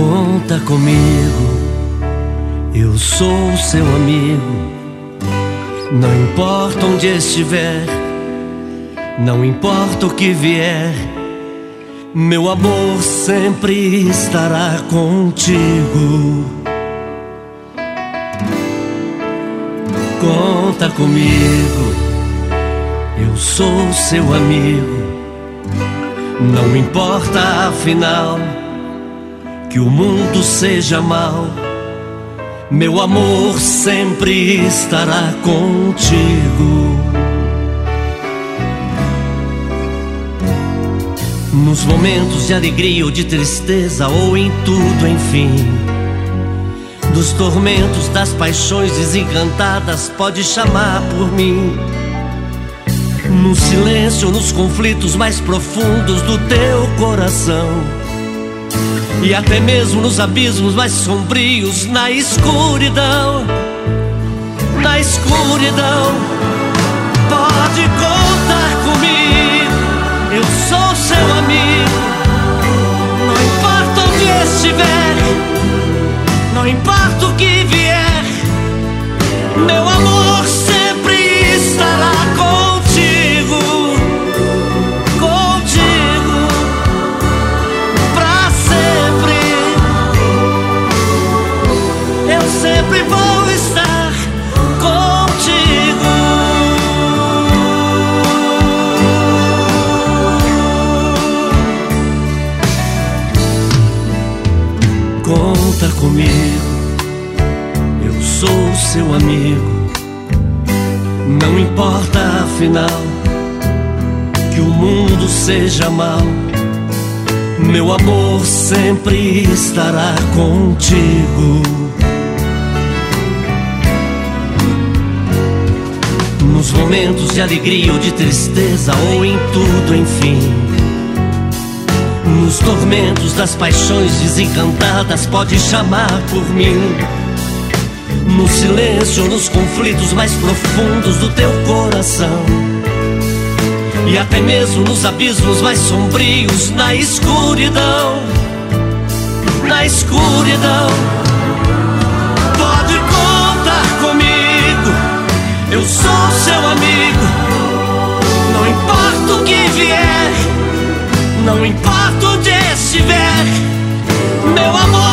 Conta comigo, eu sou seu amigo. Não importa onde estiver, não importa o que vier, meu amor sempre estará contigo. Conta comigo, eu sou seu amigo. Não importa afinal que o mundo seja mau, meu amor sempre estará contigo. Nos momentos de alegria ou de tristeza, ou em tudo, enfim. Dos tormentos, das paixões desencantadas, pode chamar por mim. No silêncio, nos conflitos mais profundos do teu coração e até mesmo nos abismos mais sombrios, na escuridão, na escuridão, pode contar comigo. Eu sou seu amigo, não importa onde estiver, não importa sempre vou estar contigo. Conta comigo, eu sou seu amigo. Não importa afinal que o mundo seja mau. Meu amor sempre estará contigo. Nos momentos de alegria ou de tristeza, ou em tudo, enfim. Nos tormentos das paixões desencantadas, pode chamar por mim. No silêncio, nos conflitos mais profundos do teu coração. E até mesmo nos abismos mais sombrios, na escuridão. Na escuridão. estiver, meu amor.